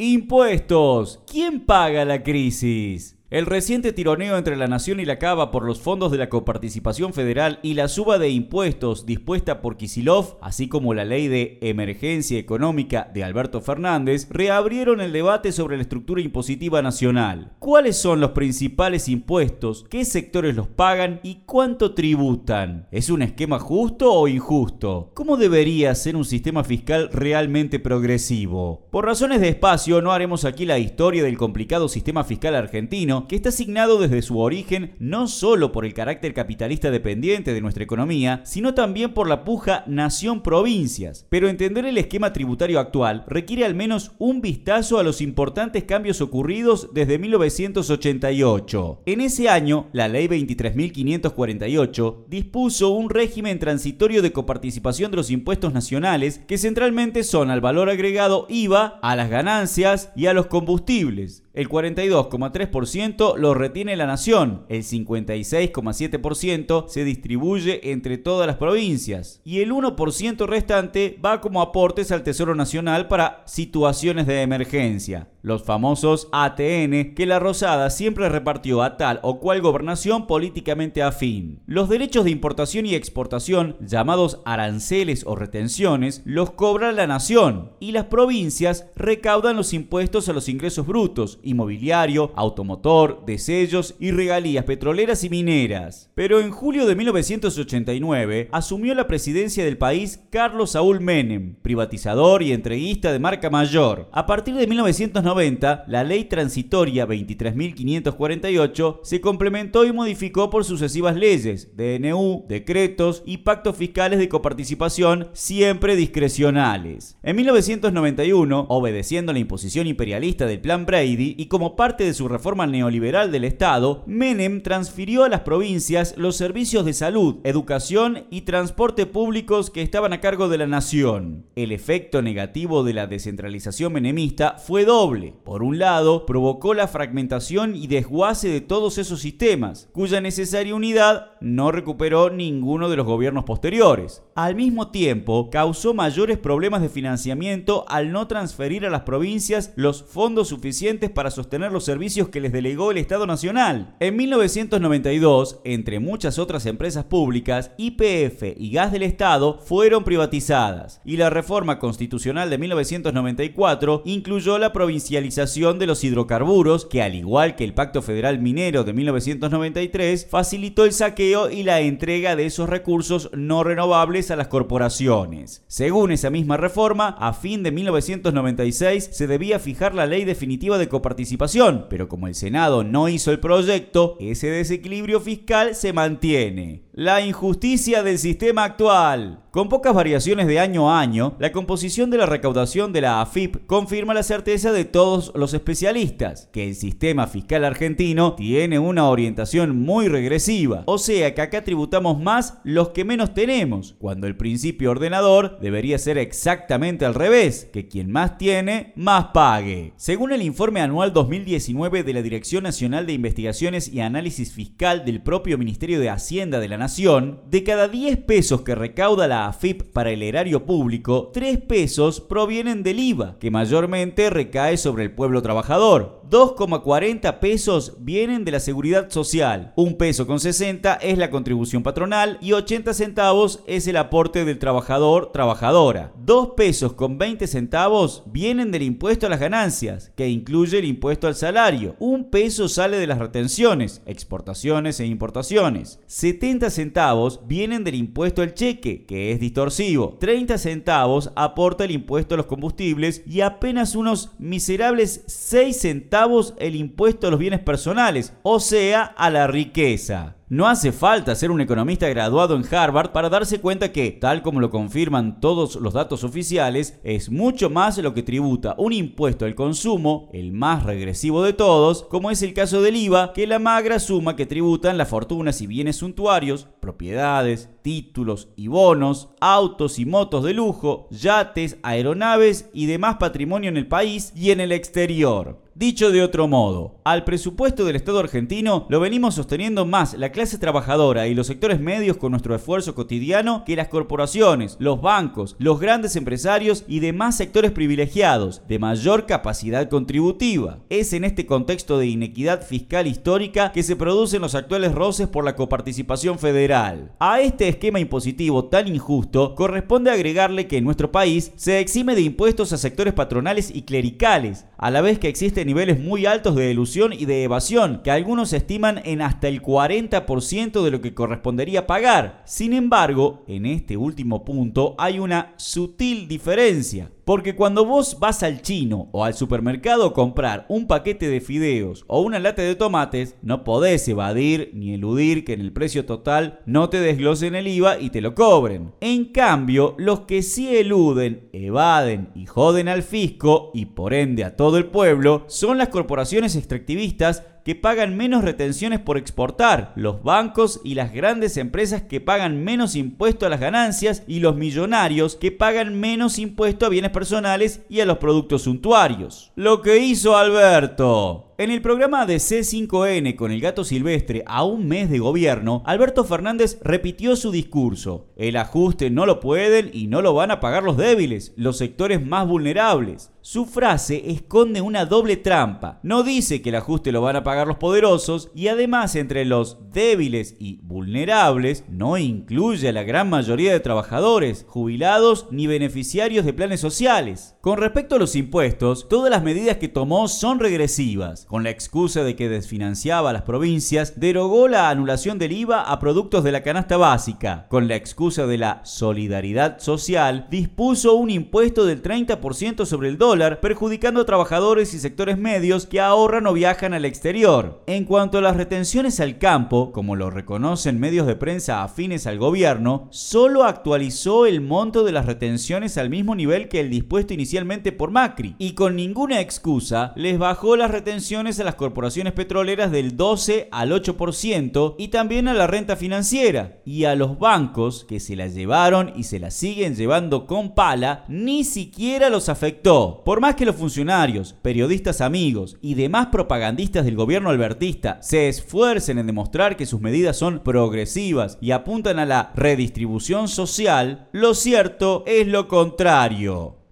Impuestos. ¿Quién paga la crisis? El reciente tironeo entre la Nación y la Cava por los fondos de la coparticipación federal y la suba de impuestos dispuesta por Kisilov, así como la ley de emergencia económica de Alberto Fernández, reabrieron el debate sobre la estructura impositiva nacional. ¿Cuáles son los principales impuestos? ¿Qué sectores los pagan? ¿Y cuánto tributan? ¿Es un esquema justo o injusto? ¿Cómo debería ser un sistema fiscal realmente progresivo? Por razones de espacio, no haremos aquí la historia del complicado sistema fiscal argentino, que está asignado desde su origen no solo por el carácter capitalista dependiente de nuestra economía, sino también por la puja nación-provincias. Pero entender el esquema tributario actual requiere al menos un vistazo a los importantes cambios ocurridos desde 1988. En ese año, la Ley 23.548 dispuso un régimen transitorio de coparticipación de los impuestos nacionales que centralmente son al valor agregado IVA, a las ganancias y a los combustibles. El 42,3% lo retiene la nación, el 56,7% se distribuye entre todas las provincias. Y el 1% restante va como aportes al Tesoro Nacional para situaciones de emergencia los famosos ATN, que la Rosada siempre repartió a tal o cual gobernación políticamente afín. Los derechos de importación y exportación, llamados aranceles o retenciones, los cobra la nación y las provincias recaudan los impuestos a los ingresos brutos, inmobiliario, automotor, de sellos y regalías petroleras y mineras. Pero en julio de 1989 asumió la presidencia del país Carlos Saúl Menem, privatizador y entreguista de marca mayor. A partir de 1990 la ley transitoria 23.548 se complementó y modificó por sucesivas leyes, DNU, decretos y pactos fiscales de coparticipación siempre discrecionales. En 1991, obedeciendo la imposición imperialista del Plan Brady y como parte de su reforma neoliberal del Estado, Menem transfirió a las provincias los servicios de salud, educación y transporte públicos que estaban a cargo de la nación. El efecto negativo de la descentralización menemista fue doble por un lado, provocó la fragmentación y desguace de todos esos sistemas, cuya necesaria unidad no recuperó ninguno de los gobiernos posteriores. Al mismo tiempo, causó mayores problemas de financiamiento al no transferir a las provincias los fondos suficientes para sostener los servicios que les delegó el Estado Nacional. En 1992, entre muchas otras empresas públicas, IPF y Gas del Estado fueron privatizadas, y la reforma constitucional de 1994 incluyó la provincia de los hidrocarburos, que al igual que el Pacto Federal Minero de 1993, facilitó el saqueo y la entrega de esos recursos no renovables a las corporaciones. Según esa misma reforma, a fin de 1996 se debía fijar la ley definitiva de coparticipación, pero como el Senado no hizo el proyecto, ese desequilibrio fiscal se mantiene. La injusticia del sistema actual. Con pocas variaciones de año a año, la composición de la recaudación de la AFIP confirma la certeza de todos los especialistas, que el sistema fiscal argentino tiene una orientación muy regresiva, o sea que acá tributamos más los que menos tenemos, cuando el principio ordenador debería ser exactamente al revés, que quien más tiene, más pague. Según el informe anual 2019 de la Dirección Nacional de Investigaciones y Análisis Fiscal del propio Ministerio de Hacienda de la De cada 10 pesos que recauda la AFIP para el erario público, 3 pesos provienen del IVA, que mayormente recae sobre el pueblo trabajador. 2,40 pesos vienen de la seguridad social, un peso con 60 es la contribución patronal y 80 centavos es el aporte del trabajador trabajadora. 2 pesos con 20 centavos vienen del impuesto a las ganancias, que incluye el impuesto al salario. Un peso sale de las retenciones, exportaciones e importaciones. 70 centavos vienen del impuesto al cheque, que es distorsivo. 30 centavos aporta el impuesto a los combustibles y apenas unos miserables 6 centavos el impuesto a los bienes personales, o sea, a la riqueza. No hace falta ser un economista graduado en Harvard para darse cuenta que, tal como lo confirman todos los datos oficiales, es mucho más lo que tributa un impuesto al consumo, el más regresivo de todos, como es el caso del IVA, que la magra suma que tributan las fortunas y bienes suntuarios, propiedades, títulos y bonos, autos y motos de lujo, yates, aeronaves y demás patrimonio en el país y en el exterior. Dicho de otro modo, al presupuesto del Estado argentino lo venimos sosteniendo más la clase trabajadora y los sectores medios con nuestro esfuerzo cotidiano que las corporaciones, los bancos, los grandes empresarios y demás sectores privilegiados de mayor capacidad contributiva. Es en este contexto de inequidad fiscal histórica que se producen los actuales roces por la coparticipación federal. A este esquema impositivo tan injusto corresponde agregarle que en nuestro país se exime de impuestos a sectores patronales y clericales, a la vez que existen niveles muy altos de ilusión y de evasión, que algunos estiman en hasta el 40% de lo que correspondería pagar. Sin embargo, en este último punto hay una sutil diferencia. Porque cuando vos vas al chino o al supermercado a comprar un paquete de fideos o una lata de tomates, no podés evadir ni eludir que en el precio total no te desglosen el IVA y te lo cobren. En cambio, los que sí eluden, evaden y joden al fisco y por ende a todo el pueblo son las corporaciones extractivistas que pagan menos retenciones por exportar, los bancos y las grandes empresas que pagan menos impuesto a las ganancias y los millonarios que pagan menos impuesto a bienes personales y a los productos suntuarios. Lo que hizo Alberto. En el programa de C5N con el gato silvestre a un mes de gobierno, Alberto Fernández repitió su discurso. El ajuste no lo pueden y no lo van a pagar los débiles, los sectores más vulnerables. Su frase esconde una doble trampa. No dice que el ajuste lo van a pagar los poderosos y además entre los débiles y vulnerables no incluye a la gran mayoría de trabajadores, jubilados ni beneficiarios de planes sociales. Con respecto a los impuestos, todas las medidas que tomó son regresivas con la excusa de que desfinanciaba a las provincias, derogó la anulación del IVA a productos de la canasta básica. Con la excusa de la solidaridad social, dispuso un impuesto del 30% sobre el dólar, perjudicando a trabajadores y sectores medios que ahorran o viajan al exterior. En cuanto a las retenciones al campo, como lo reconocen medios de prensa afines al gobierno, solo actualizó el monto de las retenciones al mismo nivel que el dispuesto inicialmente por Macri, y con ninguna excusa les bajó las retenciones a las corporaciones petroleras del 12 al 8% y también a la renta financiera. Y a los bancos que se la llevaron y se la siguen llevando con pala, ni siquiera los afectó. Por más que los funcionarios, periodistas amigos y demás propagandistas del gobierno albertista se esfuercen en demostrar que sus medidas son progresivas y apuntan a la redistribución social, lo cierto es lo contrario.